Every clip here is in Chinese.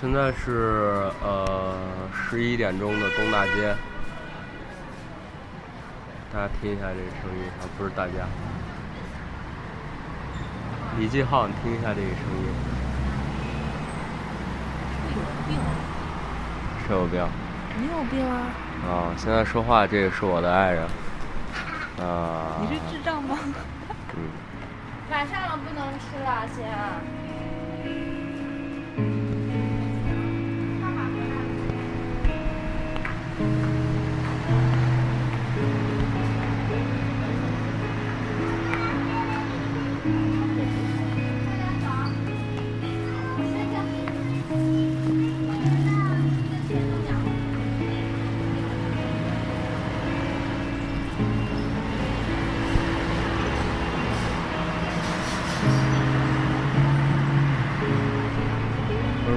现在是呃十一点钟的东大街，大家听一下这个声音啊，不是大家，李继浩，你听一下这个声音，有病！谁有病？你有病啊！啊，现在说话这个是我的爱人，啊，你是智障吗？嗯，晚上了不能吃了，先。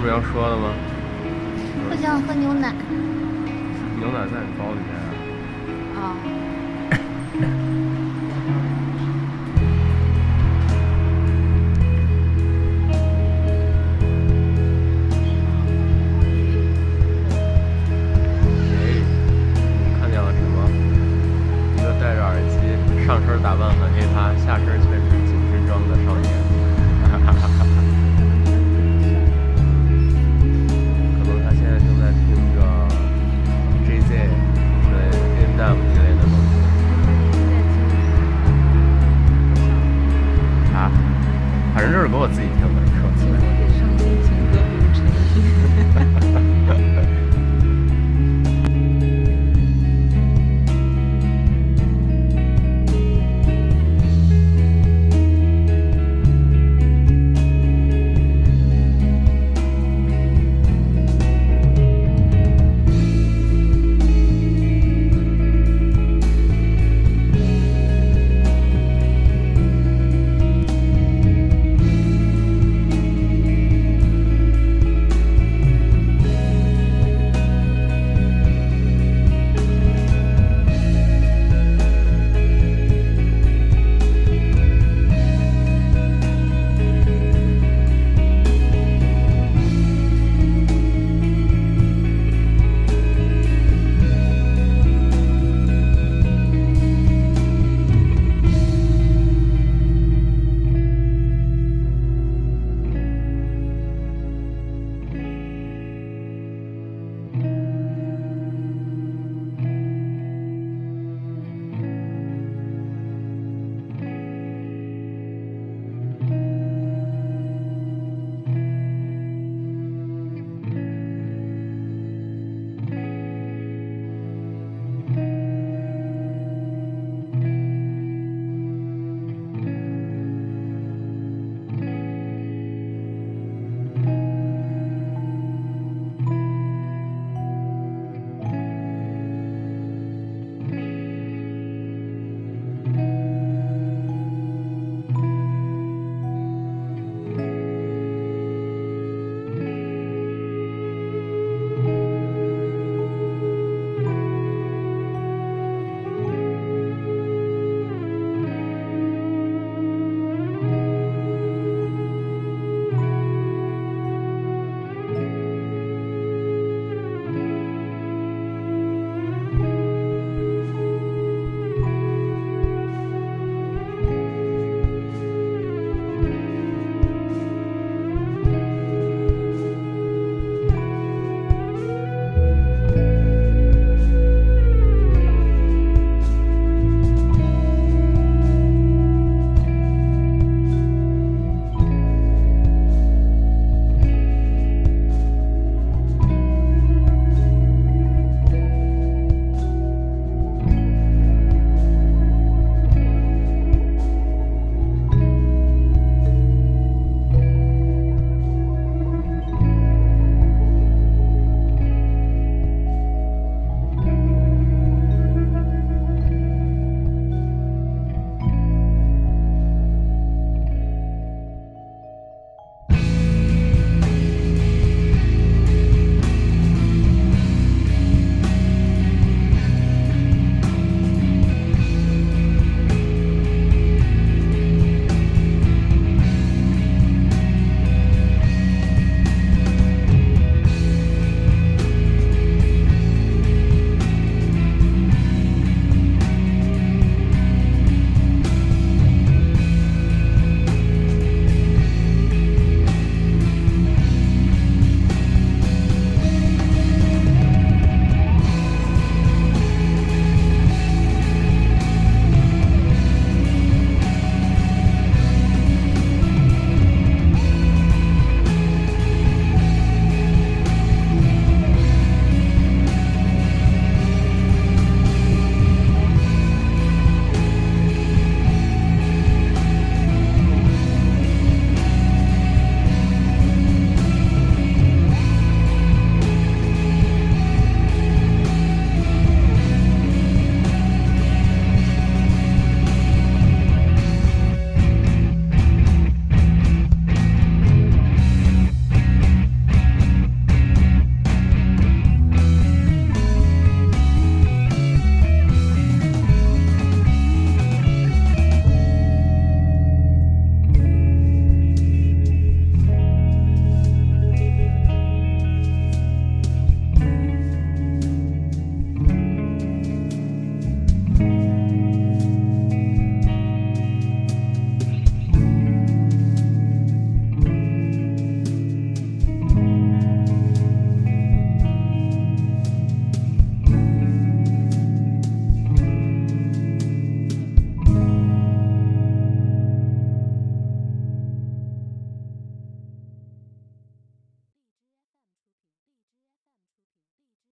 不是要说的吗？我想喝牛奶。牛奶在你包里面啊。啊。人这是给我自己听的